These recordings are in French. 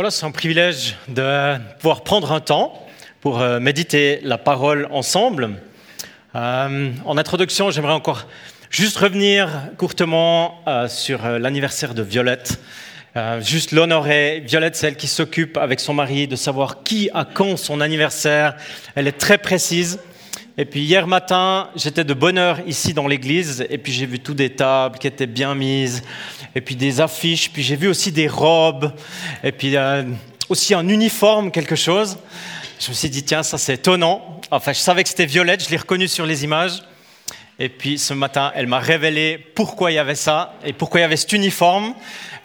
Voilà, c'est un privilège de pouvoir prendre un temps pour euh, méditer la parole ensemble. Euh, en introduction, j'aimerais encore juste revenir courtement euh, sur l'anniversaire de Violette. juste l'honorer. Violette, c'est elle qui s'occupe avec son mari de savoir qui a quand son anniversaire. Elle est très précise. Et puis hier matin, j'étais de bonne heure ici dans l'église, et puis j'ai vu toutes des tables qui étaient bien mises, et puis des affiches, puis j'ai vu aussi des robes, et puis euh, aussi un uniforme, quelque chose. Je me suis dit, tiens, ça c'est étonnant. Enfin, je savais que c'était Violette, je l'ai reconnu sur les images. Et puis ce matin, elle m'a révélé pourquoi il y avait ça et pourquoi il y avait cet uniforme.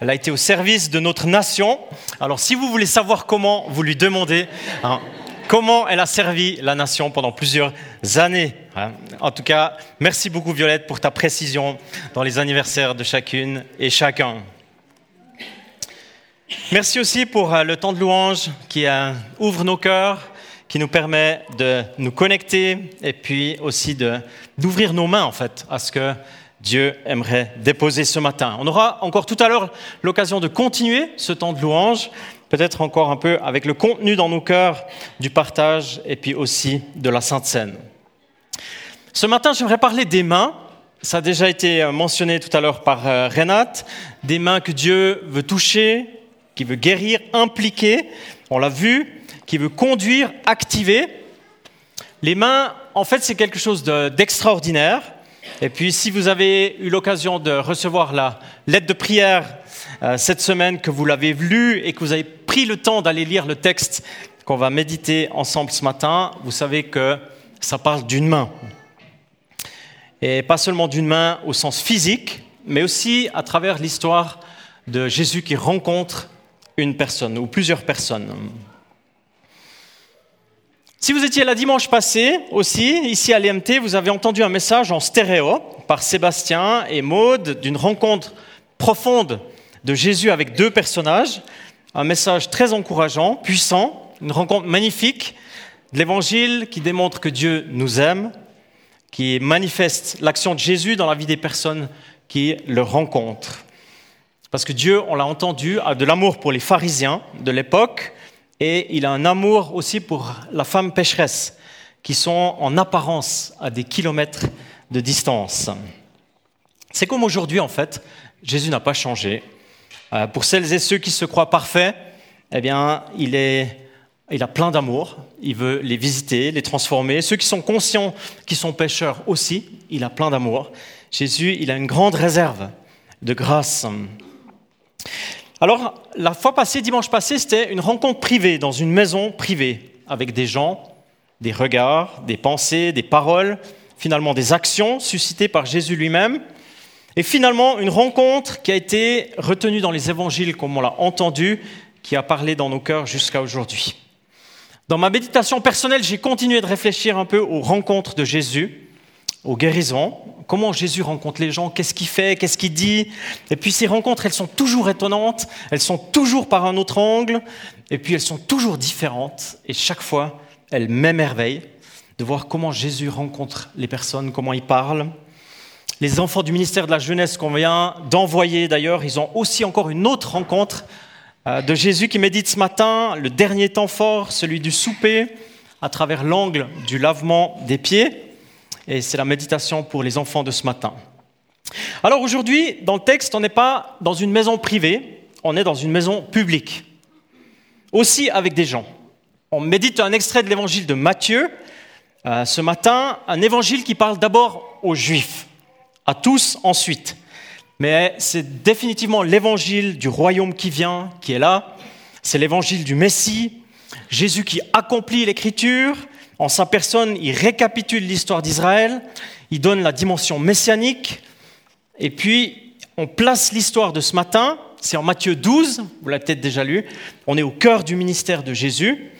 Elle a été au service de notre nation. Alors si vous voulez savoir comment, vous lui demandez. Hein, comment elle a servi la nation pendant plusieurs années. Hein. En tout cas, merci beaucoup Violette pour ta précision dans les anniversaires de chacune et chacun. Merci aussi pour euh, le temps de louange qui euh, ouvre nos cœurs, qui nous permet de nous connecter et puis aussi d'ouvrir nos mains en fait à ce que Dieu aimerait déposer ce matin. On aura encore tout à l'heure l'occasion de continuer ce temps de louange peut-être encore un peu avec le contenu dans nos cœurs du partage et puis aussi de la Sainte Seine. Ce matin, j'aimerais parler des mains. Ça a déjà été mentionné tout à l'heure par euh, Renate. Des mains que Dieu veut toucher, qui veut guérir, impliquer. On l'a vu, qui veut conduire, activer. Les mains, en fait, c'est quelque chose d'extraordinaire. Et puis, si vous avez eu l'occasion de recevoir la lettre de prière euh, cette semaine, que vous l'avez lu et que vous avez pris le temps d'aller lire le texte qu'on va méditer ensemble ce matin, vous savez que ça parle d'une main. Et pas seulement d'une main au sens physique, mais aussi à travers l'histoire de Jésus qui rencontre une personne ou plusieurs personnes. Si vous étiez là dimanche passé aussi, ici à l'EMT, vous avez entendu un message en stéréo par Sébastien et Maude d'une rencontre profonde de Jésus avec deux personnages. Un message très encourageant, puissant, une rencontre magnifique de l'Évangile qui démontre que Dieu nous aime, qui manifeste l'action de Jésus dans la vie des personnes qui le rencontrent. Parce que Dieu, on l'a entendu, a de l'amour pour les pharisiens de l'époque et il a un amour aussi pour la femme pécheresse qui sont en apparence à des kilomètres de distance. C'est comme aujourd'hui en fait, Jésus n'a pas changé. Euh, pour celles et ceux qui se croient parfaits, eh bien, il, est, il a plein d'amour. Il veut les visiter, les transformer. Ceux qui sont conscients qu'ils sont pécheurs aussi, il a plein d'amour. Jésus, il a une grande réserve de grâce. Alors, la fois passée, dimanche passé, c'était une rencontre privée dans une maison privée avec des gens, des regards, des pensées, des paroles, finalement des actions suscitées par Jésus lui-même. Et finalement, une rencontre qui a été retenue dans les évangiles comme on l'a entendu, qui a parlé dans nos cœurs jusqu'à aujourd'hui. Dans ma méditation personnelle, j'ai continué de réfléchir un peu aux rencontres de Jésus, aux guérisons, comment Jésus rencontre les gens, qu'est-ce qu'il fait, qu'est-ce qu'il dit. Et puis ces rencontres, elles sont toujours étonnantes, elles sont toujours par un autre angle, et puis elles sont toujours différentes, et chaque fois, elles m'émerveillent de voir comment Jésus rencontre les personnes, comment il parle. Les enfants du ministère de la Jeunesse qu'on vient d'envoyer d'ailleurs, ils ont aussi encore une autre rencontre euh, de Jésus qui médite ce matin, le dernier temps fort, celui du souper, à travers l'angle du lavement des pieds. Et c'est la méditation pour les enfants de ce matin. Alors aujourd'hui, dans le texte, on n'est pas dans une maison privée, on est dans une maison publique, aussi avec des gens. On médite un extrait de l'évangile de Matthieu euh, ce matin, un évangile qui parle d'abord aux Juifs à tous ensuite. Mais c'est définitivement l'évangile du royaume qui vient, qui est là. C'est l'évangile du Messie, Jésus qui accomplit l'écriture. En sa personne, il récapitule l'histoire d'Israël, il donne la dimension messianique. Et puis, on place l'histoire de ce matin, c'est en Matthieu 12, vous l'avez peut-être déjà lu, on est au cœur du ministère de Jésus.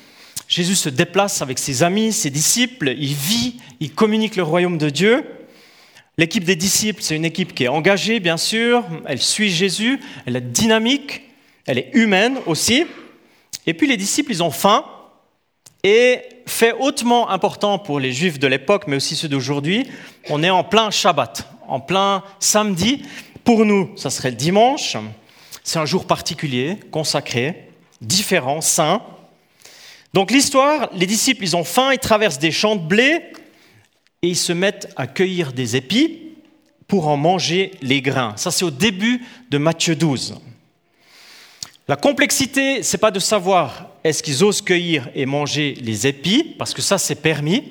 Jésus se déplace avec ses amis, ses disciples, il vit, il communique le royaume de Dieu. L'équipe des disciples, c'est une équipe qui est engagée, bien sûr, elle suit Jésus, elle est dynamique, elle est humaine aussi. Et puis les disciples, ils ont faim. Et fait hautement important pour les juifs de l'époque, mais aussi ceux d'aujourd'hui, on est en plein Shabbat, en plein samedi. Pour nous, ça serait le dimanche. C'est un jour particulier, consacré différents, sains. Donc l'histoire, les disciples, ils ont faim, ils traversent des champs de blé et ils se mettent à cueillir des épis pour en manger les grains. Ça, c'est au début de Matthieu 12. La complexité, c'est pas de savoir est-ce qu'ils osent cueillir et manger les épis, parce que ça, c'est permis.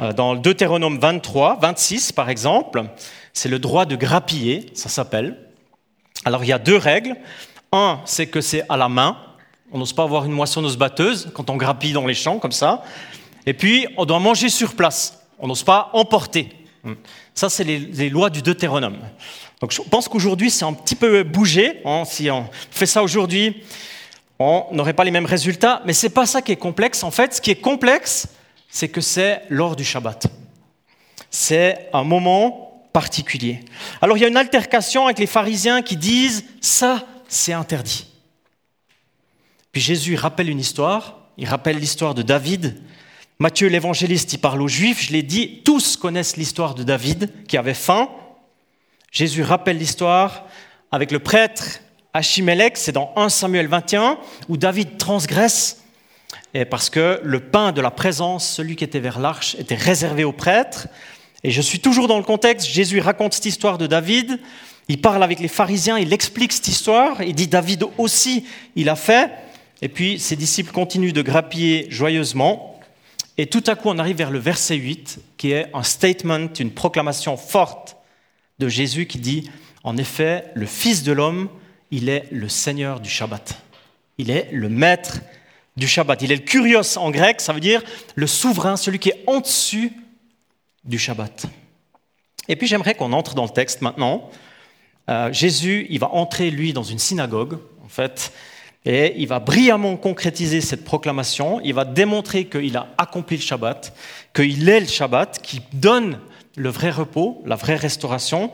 Euh, dans le Deutéronome 23, 26 par exemple, c'est le droit de grappiller, ça s'appelle. Alors il y a deux règles. Un, c'est que c'est à la main. On n'ose pas avoir une moissonneuse batteuse quand on grappille dans les champs comme ça. Et puis, on doit manger sur place. On n'ose pas emporter. Ça, c'est les, lois du Deutéronome. Donc, je pense qu'aujourd'hui, c'est un petit peu bougé. Hein. Si on fait ça aujourd'hui, on n'aurait pas les mêmes résultats. Mais ce n'est pas ça qui est complexe. En fait, ce qui est complexe, c'est que c'est lors du Shabbat. C'est un moment particulier. Alors, il y a une altercation avec les pharisiens qui disent ça, c'est interdit. Puis Jésus rappelle une histoire. Il rappelle l'histoire de David Matthieu l'évangéliste, il parle aux Juifs, je l'ai dit, tous connaissent l'histoire de David qui avait faim. Jésus rappelle l'histoire avec le prêtre Achimélec, c'est dans 1 Samuel 21, où David transgresse, et parce que le pain de la présence, celui qui était vers l'arche, était réservé aux prêtres. Et je suis toujours dans le contexte, Jésus raconte cette histoire de David, il parle avec les pharisiens, il explique cette histoire, il dit David aussi, il a fait, et puis ses disciples continuent de grappiller joyeusement. Et tout à coup, on arrive vers le verset 8, qui est un statement, une proclamation forte de Jésus qui dit, en effet, le Fils de l'homme, il est le Seigneur du Shabbat. Il est le maître du Shabbat. Il est le kurios en grec, ça veut dire le souverain, celui qui est en dessus du Shabbat. Et puis j'aimerais qu'on entre dans le texte maintenant. Euh, Jésus, il va entrer, lui, dans une synagogue. En fait, et il va brillamment concrétiser cette proclamation, il va démontrer qu'il a accompli le Shabbat, qu'il est le Shabbat, qui donne le vrai repos, la vraie restauration.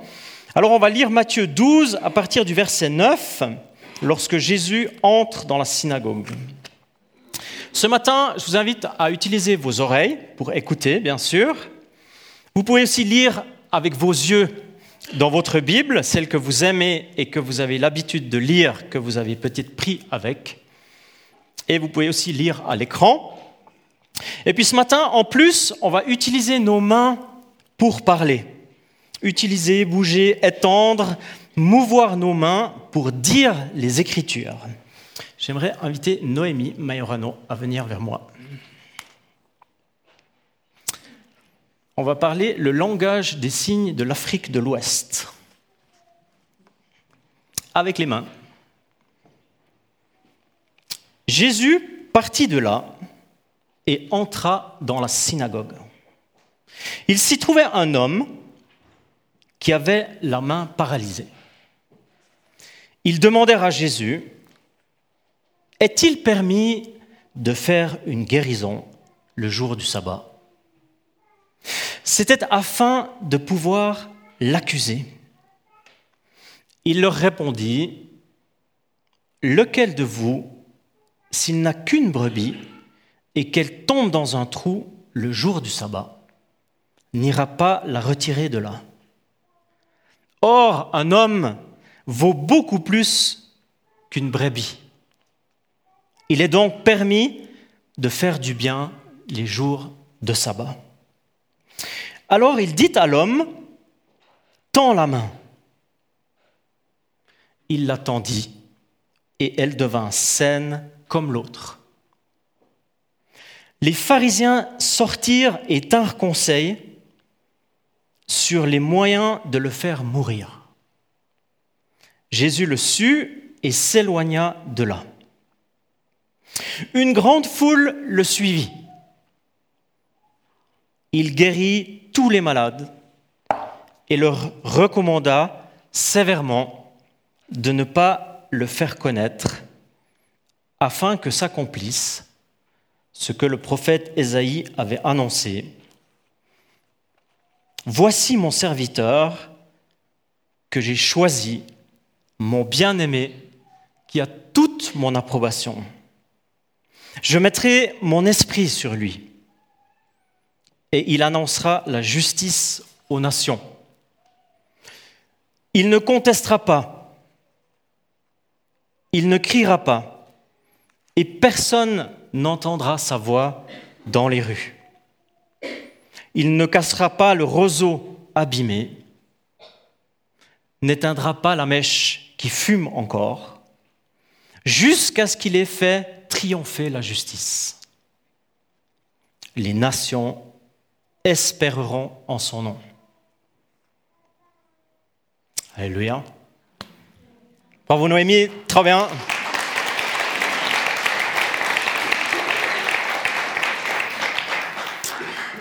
Alors on va lire Matthieu 12 à partir du verset 9, lorsque Jésus entre dans la synagogue. Ce matin, je vous invite à utiliser vos oreilles pour écouter, bien sûr. Vous pouvez aussi lire avec vos yeux dans votre Bible, celle que vous aimez et que vous avez l'habitude de lire, que vous avez peut-être pris avec. Et vous pouvez aussi lire à l'écran. Et puis ce matin, en plus, on va utiliser nos mains pour parler. Utiliser, bouger, étendre, mouvoir nos mains pour dire les Écritures. J'aimerais inviter Noémie Majorano à venir vers moi. On va parler le langage des signes de l'Afrique de l'Ouest. Avec les mains. Jésus partit de là et entra dans la synagogue. Il s'y trouvait un homme qui avait la main paralysée. Ils demandèrent à Jésus, est-il permis de faire une guérison le jour du sabbat? C'était afin de pouvoir l'accuser. Il leur répondit, Lequel de vous, s'il n'a qu'une brebis et qu'elle tombe dans un trou le jour du sabbat, n'ira pas la retirer de là? Or, un homme vaut beaucoup plus qu'une brebis. Il est donc permis de faire du bien les jours de sabbat. Alors il dit à l'homme, tends la main. Il l'attendit, et elle devint saine comme l'autre. Les pharisiens sortirent et tinrent conseil sur les moyens de le faire mourir. Jésus le sut et s'éloigna de là. Une grande foule le suivit. Il guérit les malades et leur recommanda sévèrement de ne pas le faire connaître afin que s'accomplisse ce que le prophète Ésaïe avait annoncé. Voici mon serviteur que j'ai choisi, mon bien-aimé, qui a toute mon approbation. Je mettrai mon esprit sur lui et il annoncera la justice aux nations. Il ne contestera pas, il ne criera pas, et personne n'entendra sa voix dans les rues. Il ne cassera pas le roseau abîmé, n'éteindra pas la mèche qui fume encore, jusqu'à ce qu'il ait fait triompher la justice. Les nations espéreront en son nom. Alléluia. Bravo Noémie, très bien.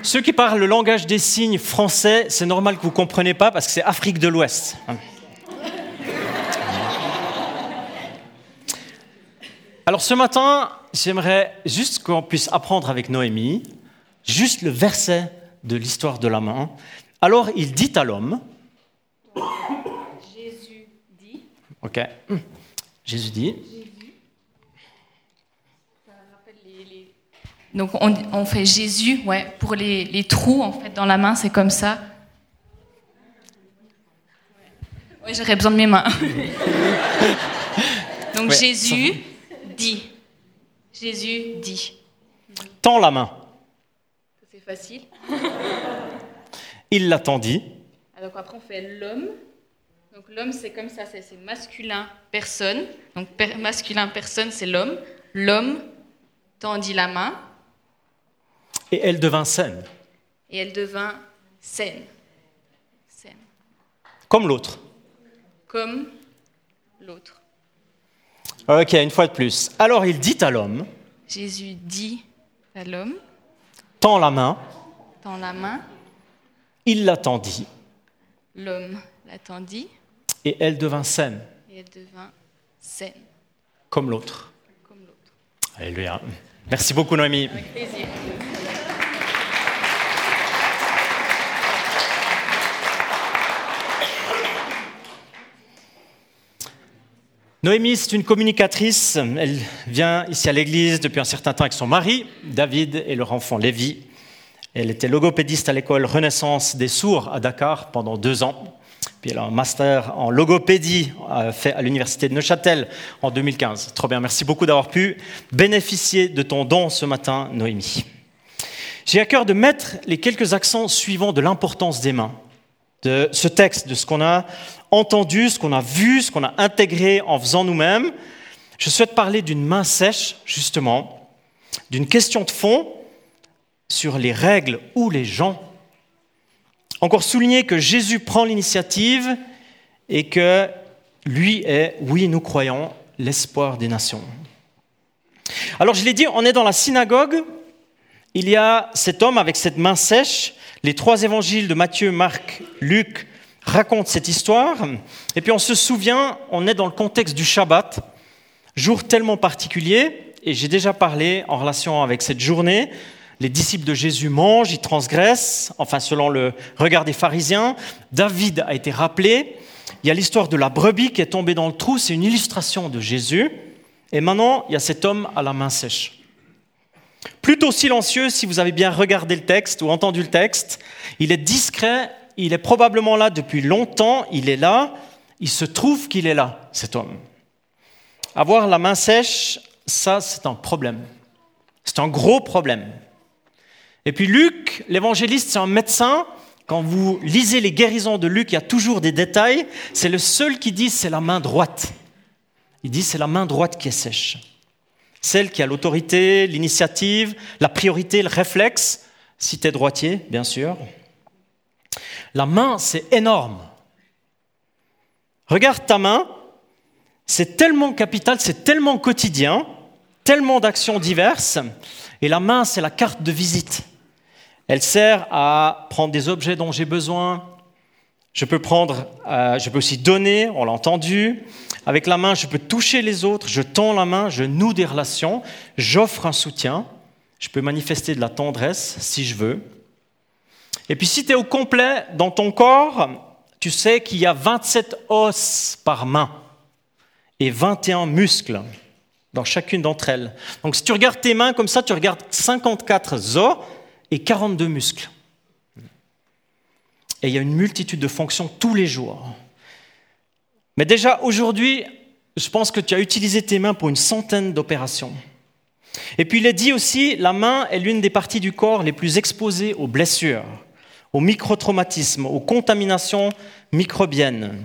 Ceux qui parlent le langage des signes français, c'est normal que vous ne compreniez pas parce que c'est Afrique de l'Ouest. Alors ce matin, j'aimerais juste qu'on puisse apprendre avec Noémie, juste le verset de l'histoire de la main. Alors il dit à l'homme, Ok. Jésus dit. Donc on, fait Jésus, ouais, pour les, trous en fait dans la main, c'est comme ça. Oui, j'aurais besoin de mes mains. Donc Jésus dit. Jésus dit. Tends la main. Facile. Il l'attendit. Alors après on fait l'homme. Donc l'homme, c'est comme ça, c'est masculin, personne. Donc masculin, personne, c'est l'homme. L'homme tendit la main. Et elle devint saine. Et elle devint saine. saine. Comme l'autre. Comme l'autre. Ok, une fois de plus. Alors il dit à l'homme. Jésus dit à l'homme. Tends la main. Tends la main. Il l'attendit. L'homme l'attendit. Et elle devint saine. Et elle devint saine. Comme l'autre. Comme l'autre. Alléluia. Merci beaucoup, Noémie. Avec plaisir. Noémie, c'est une communicatrice. Elle vient ici à l'église depuis un certain temps avec son mari, David, et leur enfant Lévi. Elle était logopédiste à l'école Renaissance des sourds à Dakar pendant deux ans. Puis elle a un master en logopédie fait à l'université de Neuchâtel en 2015. Trop bien, merci beaucoup d'avoir pu bénéficier de ton don ce matin, Noémie. J'ai à cœur de mettre les quelques accents suivants de l'importance des mains, de ce texte, de ce qu'on a entendu, ce qu'on a vu, ce qu'on a intégré en faisant nous-mêmes. Je souhaite parler d'une main sèche, justement, d'une question de fond sur les règles ou les gens encore souligner que Jésus prend l'initiative et que lui est, oui, nous croyons, l'espoir des nations. Alors je l'ai dit, on est dans la synagogue, il y a cet homme avec cette main sèche, les trois évangiles de Matthieu, Marc, Luc racontent cette histoire, et puis on se souvient, on est dans le contexte du Shabbat, jour tellement particulier, et j'ai déjà parlé en relation avec cette journée, les disciples de Jésus mangent, ils transgressent, enfin selon le regard des pharisiens. David a été rappelé. Il y a l'histoire de la brebis qui est tombée dans le trou, c'est une illustration de Jésus. Et maintenant, il y a cet homme à la main sèche. Plutôt silencieux si vous avez bien regardé le texte ou entendu le texte. Il est discret, il est probablement là depuis longtemps, il est là, il se trouve qu'il est là, cet homme. Avoir la main sèche, ça c'est un problème. C'est un gros problème. Et puis Luc, l'évangéliste, c'est un médecin. Quand vous lisez les guérisons de Luc, il y a toujours des détails. C'est le seul qui dit c'est la main droite. Il dit c'est la main droite qui est sèche. Celle qui a l'autorité, l'initiative, la priorité, le réflexe, si tu droitier, bien sûr. La main, c'est énorme. Regarde ta main, c'est tellement capital, c'est tellement quotidien, tellement d'actions diverses. Et la main, c'est la carte de visite. Elle sert à prendre des objets dont j'ai besoin. Je peux prendre, euh, je peux aussi donner, on l'a entendu. Avec la main, je peux toucher les autres, je tends la main, je noue des relations, j'offre un soutien, je peux manifester de la tendresse si je veux. Et puis si tu es au complet dans ton corps, tu sais qu'il y a 27 os par main et 21 muscles dans chacune d'entre elles. Donc si tu regardes tes mains comme ça, tu regardes 54 os et 42 muscles. Et il y a une multitude de fonctions tous les jours. Mais déjà aujourd'hui, je pense que tu as utilisé tes mains pour une centaine d'opérations. Et puis il est dit aussi, la main est l'une des parties du corps les plus exposées aux blessures, aux microtraumatismes, aux contaminations microbiennes.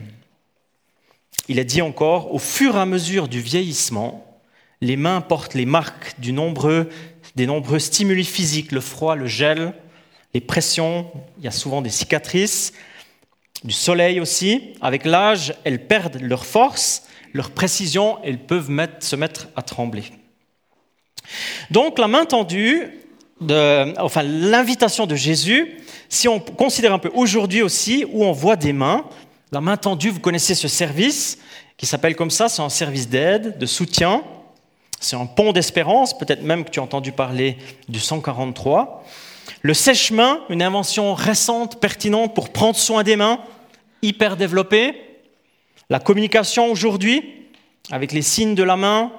Il est dit encore, au fur et à mesure du vieillissement, les mains portent les marques des nombreux stimuli physiques, le froid, le gel, les pressions, il y a souvent des cicatrices, du soleil aussi. Avec l'âge, elles perdent leur force, leur précision, elles peuvent se mettre à trembler. Donc la main tendue, enfin l'invitation de Jésus, si on considère un peu aujourd'hui aussi, où on voit des mains, la main tendue, vous connaissez ce service qui s'appelle comme ça, c'est un service d'aide, de soutien, c'est un pont d'espérance, peut-être même que tu as entendu parler du 143. Le sèche-main, une invention récente, pertinente pour prendre soin des mains, hyper développée. La communication aujourd'hui, avec les signes de la main,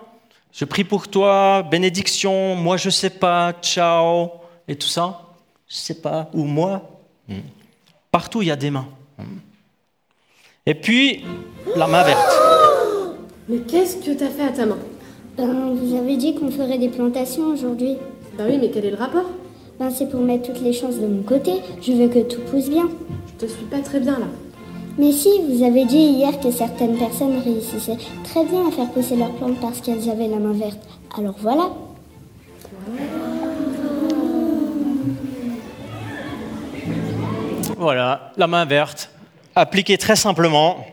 je prie pour toi, bénédiction, moi je sais pas, ciao, et tout ça. Je sais pas, ou moi. Hmm. Partout il y a des mains. Hmm. Et puis, la main verte. Mais qu'est-ce que tu as fait à ta main? Ben, Vous avez dit qu'on ferait des plantations aujourd'hui. Ben oui, mais quel est le rapport? Ben c'est pour mettre toutes les chances de mon côté. Je veux que tout pousse bien. Je te suis pas très bien là. Mais si, vous avez dit hier que certaines personnes réussissaient très bien à faire pousser leurs plantes parce qu'elles avaient la main verte. Alors voilà. Voilà, la main verte, appliquée très simplement.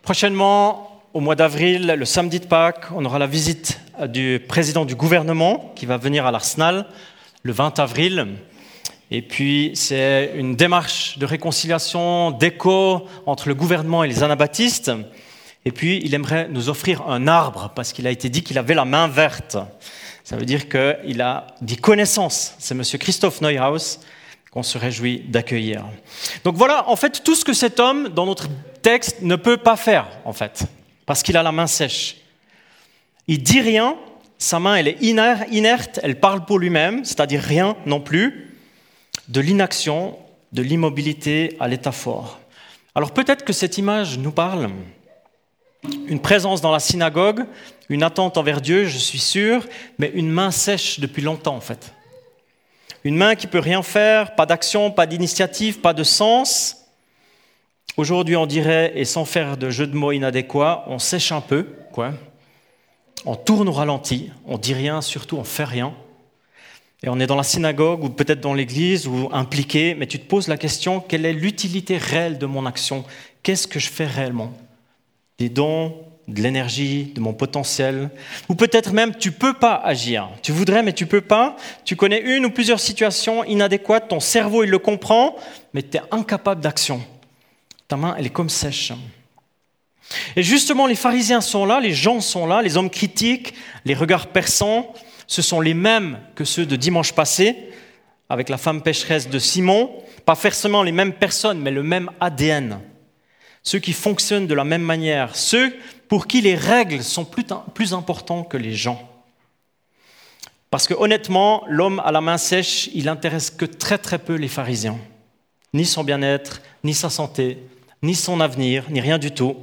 Prochainement, au mois d'avril, le samedi de Pâques, on aura la visite du président du gouvernement qui va venir à l'Arsenal le 20 avril. Et puis, c'est une démarche de réconciliation, d'écho entre le gouvernement et les anabaptistes. Et puis, il aimerait nous offrir un arbre, parce qu'il a été dit qu'il avait la main verte. Ça veut dire qu'il a dit connaissance. C'est M. Christophe Neuhaus qu'on se réjouit d'accueillir. Donc voilà, en fait, tout ce que cet homme, dans notre texte, ne peut pas faire, en fait, parce qu'il a la main sèche. Il dit rien, sa main, elle est inerte, elle parle pour lui-même, c'est-à-dire rien non plus de l'inaction, de l'immobilité à l'état fort. Alors peut-être que cette image nous parle. Une présence dans la synagogue, une attente envers Dieu, je suis sûr, mais une main sèche depuis longtemps en fait. Une main qui peut rien faire, pas d'action, pas d'initiative, pas de sens. Aujourd'hui, on dirait, et sans faire de jeu de mots inadéquats, on sèche un peu, quoi. On tourne au ralenti, on dit rien, surtout on fait rien. Et on est dans la synagogue ou peut-être dans l'église ou impliqué, mais tu te poses la question, quelle est l'utilité réelle de mon action? Qu'est-ce que je fais réellement? Des dons, de l'énergie, de mon potentiel Ou peut-être même tu peux pas agir. Tu voudrais mais tu peux pas. Tu connais une ou plusieurs situations inadéquates, ton cerveau il le comprend, mais tu es incapable d'action. Ta main elle est comme sèche. Et justement les pharisiens sont là, les gens sont là, les hommes critiques, les regards perçants, ce sont les mêmes que ceux de dimanche passé, avec la femme pécheresse de Simon, pas forcément les mêmes personnes, mais le même ADN. Ceux qui fonctionnent de la même manière, ceux pour qui les règles sont plus, importantes que les gens. Parce que honnêtement, l'homme à la main sèche, il n'intéresse que très très peu les pharisiens. Ni son bien-être, ni sa santé, ni son avenir, ni rien du tout.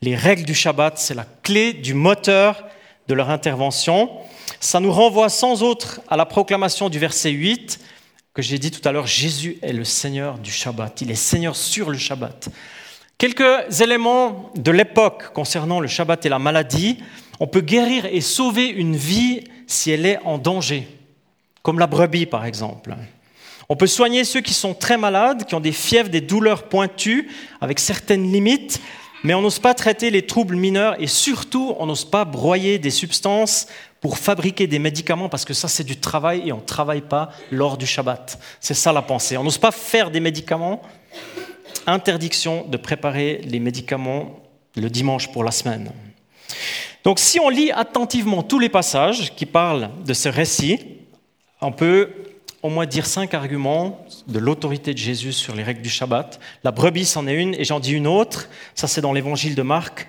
Les règles du Shabbat, c'est la clé du moteur de leur intervention. Ça nous renvoie sans autre à la proclamation du verset 8 que j'ai dit tout à l'heure, Jésus est le Seigneur du Shabbat, il est Seigneur sur le Shabbat. Quelques éléments de l'époque concernant le Shabbat et la maladie. On peut guérir et sauver une vie si elle est en danger, comme la brebis par exemple. On peut soigner ceux qui sont très malades, qui ont des fièvres, des douleurs pointues, avec certaines limites, mais on n'ose pas traiter les troubles mineurs et surtout on n'ose pas broyer des substances pour fabriquer des médicaments parce que ça c'est du travail et on ne travaille pas lors du Shabbat. C'est ça la pensée. On n'ose pas faire des médicaments. Interdiction de préparer les médicaments le dimanche pour la semaine. Donc si on lit attentivement tous les passages qui parlent de ce récit, on peut au moins dire cinq arguments de l'autorité de Jésus sur les règles du Shabbat. La brebis en est une et j'en dis une autre. Ça c'est dans l'évangile de Marc.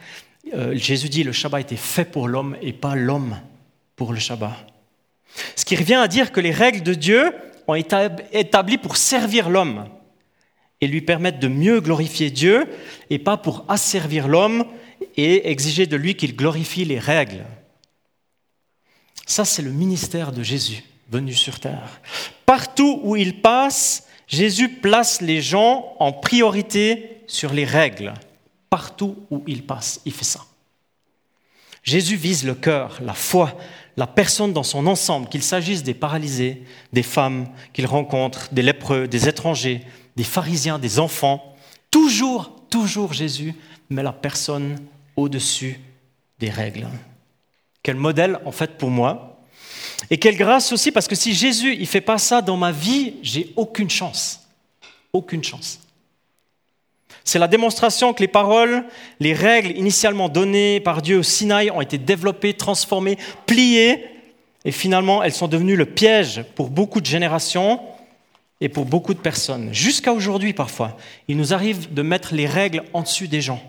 Euh, Jésus dit le Shabbat était fait pour l'homme et pas l'homme pour le Shabbat. Ce qui revient à dire que les règles de Dieu ont été établies pour servir l'homme et lui permettre de mieux glorifier Dieu et pas pour asservir l'homme et exiger de lui qu'il glorifie les règles. Ça, c'est le ministère de Jésus venu sur terre. Partout où il passe, Jésus place les gens en priorité sur les règles. Partout où il passe, il fait ça. Jésus vise le cœur, la foi, la personne dans son ensemble, qu'il s'agisse des paralysés, des femmes qu'il rencontre, des lépreux, des étrangers, des pharisiens, des enfants. Toujours, toujours Jésus met la personne au-dessus des règles. Quel modèle en fait pour moi Et quelle grâce aussi parce que si Jésus il fait pas ça dans ma vie, j'ai aucune chance. Aucune chance. C'est la démonstration que les paroles, les règles initialement données par Dieu au Sinaï ont été développées, transformées, pliées, et finalement elles sont devenues le piège pour beaucoup de générations et pour beaucoup de personnes. Jusqu'à aujourd'hui parfois, il nous arrive de mettre les règles en dessus des gens.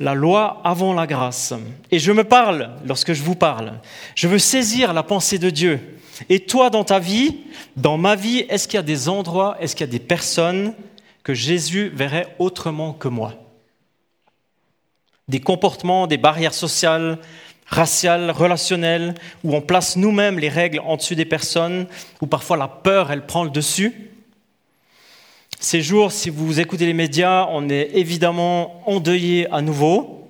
La loi avant la grâce. Et je me parle lorsque je vous parle. Je veux saisir la pensée de Dieu. Et toi, dans ta vie, dans ma vie, est-ce qu'il y a des endroits, est-ce qu'il y a des personnes que Jésus verrait autrement que moi? Des comportements, des barrières sociales, raciales, relationnelles, où on place nous-mêmes les règles en dessus des personnes, où parfois la peur, elle prend le dessus? Ces jours, si vous écoutez les médias, on est évidemment endeuillé à nouveau,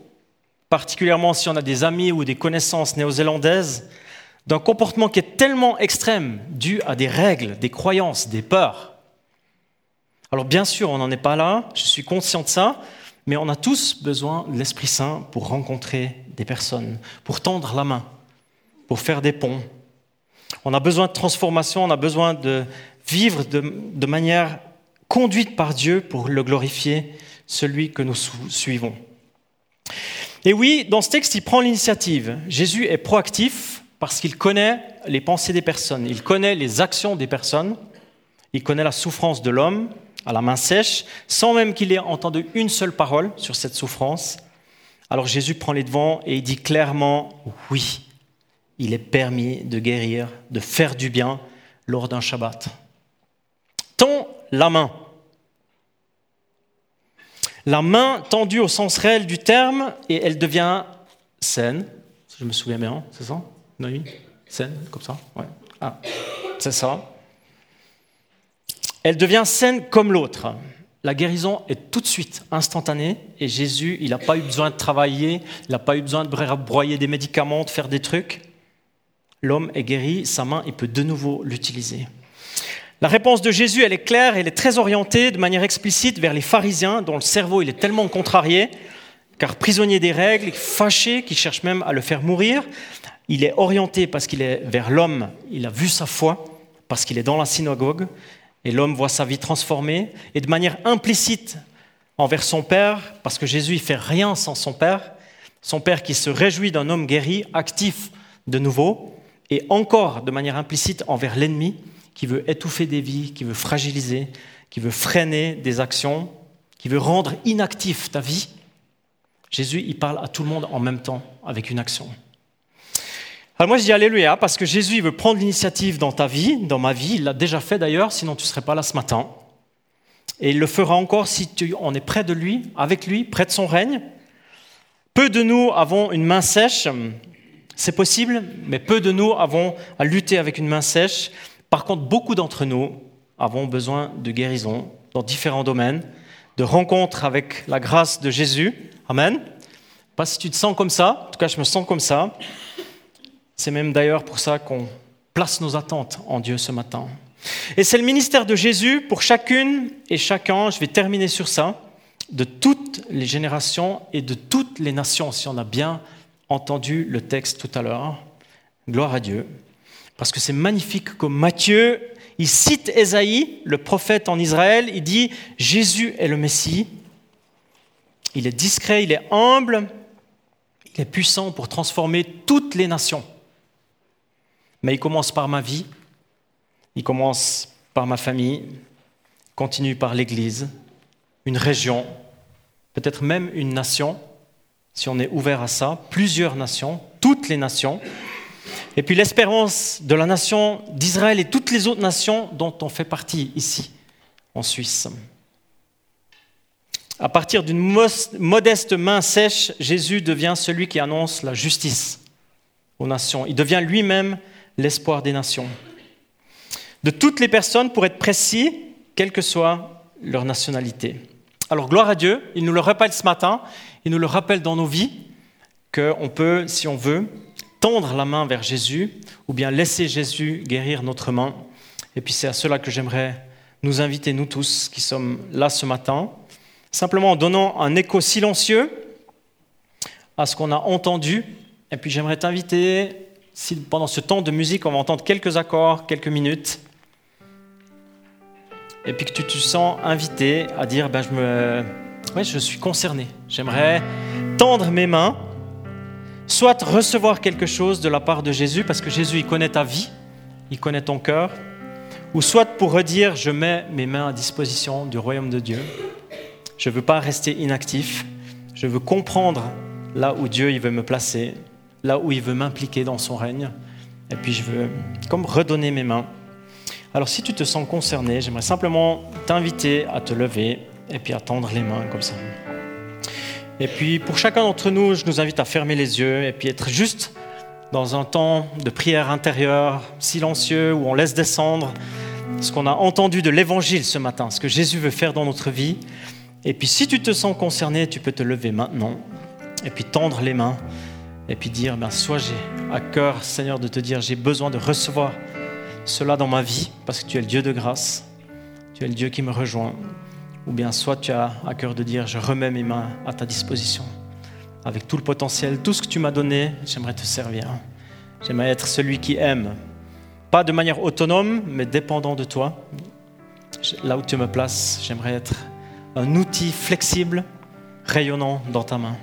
particulièrement si on a des amis ou des connaissances néo-zélandaises, d'un comportement qui est tellement extrême, dû à des règles, des croyances, des peurs. Alors bien sûr, on n'en est pas là, je suis conscient de ça, mais on a tous besoin de l'Esprit Saint pour rencontrer des personnes, pour tendre la main, pour faire des ponts. On a besoin de transformation, on a besoin de vivre de, manière conduite par Dieu pour le glorifier, celui que nous suivons. Et oui, dans ce texte, il prend l'initiative. Jésus est proactif parce qu'il connaît les pensées des personnes, il connaît les actions des personnes, il connaît la souffrance de l'homme, à la main sèche, sans même qu'il ait entendu une seule parole sur cette souffrance. Alors Jésus prend les devants et il dit clairement, oui, il est permis de guérir, de faire du bien lors d'un Shabbat. Tends la main. La main tendue au sens réel du terme et elle devient saine, je me souviens bien, c'est ça? Oui, Saine, comme ça? Ouais. Ah, c'est ça elle devient saine comme l'autre. La guérison est tout de suite instantanée et Jésus, il n'a pas eu besoin de travailler, il n'a pas eu besoin de broyer des médicaments, de faire des trucs. L'homme est guéri, sa main, il peut de nouveau l'utiliser. La réponse de Jésus, elle est claire, elle est très orientée de manière explicite vers les pharisiens dont le cerveau il est tellement contrarié, car prisonnier des règles, fâché, qui cherche même à le faire mourir. Il est orienté parce qu'il est vers l'homme, il a vu sa foi, parce qu'il est dans la synagogue, et l'homme voit sa vie transformée, et de manière implicite envers son Père, parce que Jésus ne fait rien sans son Père, son Père qui se réjouit d'un homme guéri, actif de nouveau, et encore de manière implicite envers l'ennemi, qui veut étouffer des vies, qui veut fragiliser, qui veut freiner des actions, qui veut rendre inactif ta vie. Jésus, il parle à tout le monde en même temps, avec une action. Alors moi je dis Alléluia parce que Jésus veut prendre l'initiative dans ta vie, dans ma vie. Il l'a déjà fait d'ailleurs, sinon tu ne serais pas là ce matin. Et il le fera encore si on est près de lui, avec lui, près de son règne. Peu de nous avons une main sèche, c'est possible, mais peu de nous avons à lutter avec une main sèche. Par contre, beaucoup d'entre nous avons besoin de guérison dans différents domaines, de rencontres avec la grâce de Jésus. Amen. Pas si tu te sens comme ça, en tout cas je me sens comme ça. C'est même d'ailleurs pour ça qu'on place nos attentes en Dieu ce matin. Et c'est le ministère de Jésus pour chacune et chacun, je vais terminer sur ça, de toutes les générations et de toutes les nations, si on a bien entendu le texte tout à l'heure. Gloire à Dieu. Parce que c'est magnifique comme Matthieu, il cite Ésaïe, le prophète en Israël, il dit Jésus est le Messie. Il est discret, il est humble, il est puissant pour transformer toutes les nations. Mais il commence par ma vie, il commence par ma famille, continue par l'Église, une région, peut-être même une nation, si on est ouvert à ça, plusieurs nations, toutes les nations, et puis l'espérance de la nation d'Israël et toutes les autres nations dont on fait partie ici, en Suisse. À partir d'une modeste main sèche, Jésus devient celui qui annonce la justice aux nations. Il devient lui-même l'espoir des nations. De toutes les personnes, pour être précis, quelle que soit leur nationalité. Alors gloire à Dieu, il nous le rappelle ce matin, il nous le rappelle dans nos vies, qu'on peut, si on veut, tendre la main vers Jésus ou bien laisser Jésus guérir notre main. Et puis c'est à cela que j'aimerais nous inviter, nous tous qui sommes là ce matin, simplement en donnant un écho silencieux à ce qu'on a entendu. Et puis j'aimerais t'inviter, si pendant ce temps de musique, on va entendre quelques accords, quelques minutes, et puis que tu te sens invité à dire, ben, je, me... ouais, je suis concerné, j'aimerais tendre mes mains, soit recevoir quelque chose de la part de Jésus, parce que Jésus, il connaît ta vie, il connaît ton cœur, ou soit pour redire, je mets mes mains à disposition du royaume de Dieu. Je ne veux pas rester inactif, je veux comprendre là où Dieu il veut me placer, là où il veut m'impliquer dans son règne, et puis je veux comme redonner mes mains alors si tu te sens concerné, j'aimerais simplement t'inviter à te lever et puis à tendre les mains comme ça. Et puis pour chacun d'entre nous, je nous invite à fermer les yeux et puis être juste dans un temps de prière intérieure, silencieux, où on laisse descendre ce qu'on a entendu de l'Évangile ce matin, ce que Jésus veut faire dans notre vie. Et puis si tu te sens concerné, tu peux te lever maintenant et puis tendre les mains et puis dire, ben, soit j'ai à cœur, Seigneur, de te dire, j'ai besoin de recevoir cela dans ma vie parce que tu es le Dieu de grâce, tu es le Dieu qui me rejoint. Ou bien soit tu as à cœur de dire, je remets mes mains à ta disposition. Avec tout le potentiel, tout ce que tu m'as donné, j'aimerais te servir. J'aimerais être celui qui aime. Pas de manière autonome, mais dépendant de toi. Là où tu me places, j'aimerais être un outil flexible, rayonnant dans ta main.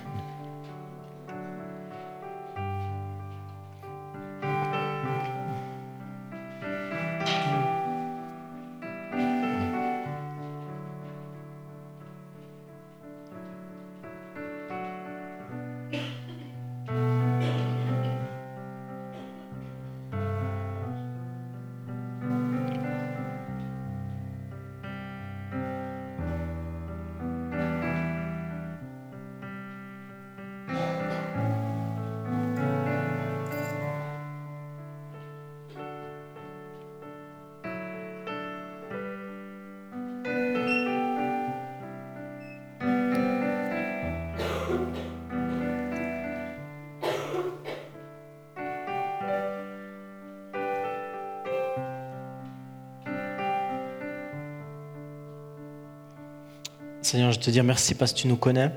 Seigneur, je te dis merci parce que tu nous connais.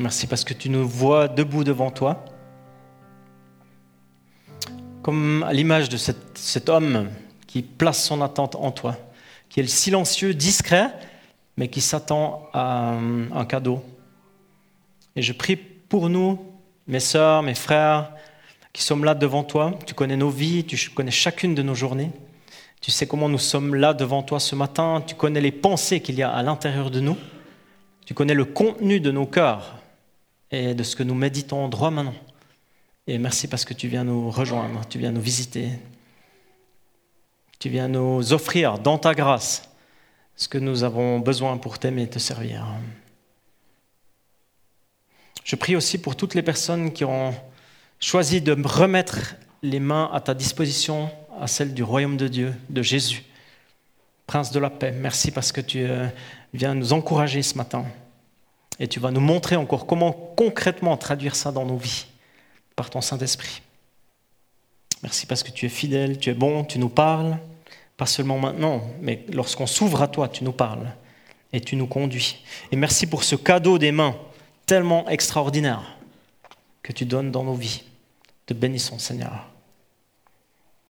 Merci parce que tu nous vois debout devant toi. Comme à l'image de cet, homme qui place son attente en toi, qui est le silencieux, discret, mais qui s'attend à un cadeau. Et je prie pour nous, mes sœurs, mes frères, qui sommes là devant toi. Tu connais nos vies, tu connais chacune de nos journées. Tu sais comment nous sommes là devant toi ce matin? Tu connais les pensées qu'il y a à l'intérieur de nous. Tu connais le contenu de nos cœurs et de ce que nous méditons droit maintenant. Et merci parce que tu viens nous rejoindre, tu viens nous visiter. Tu viens nous offrir dans ta grâce ce que nous avons besoin pour t'aimer et te servir. Je prie aussi pour toutes les personnes qui ont choisi de me remettre les mains à ta disposition à celle du royaume de Dieu, de Jésus, Prince de la paix. Merci parce que tu euh, viens nous encourager ce matin et tu vas nous montrer encore comment concrètement traduire ça dans nos vies par ton Saint-Esprit. Merci parce que tu es fidèle, tu es bon, tu nous parles, pas seulement maintenant, mais lorsqu'on s'ouvre à toi, tu nous parles et tu nous conduis. Et merci pour ce cadeau des mains tellement extraordinaire que tu donnes dans nos vies. Te bénissons, Seigneur.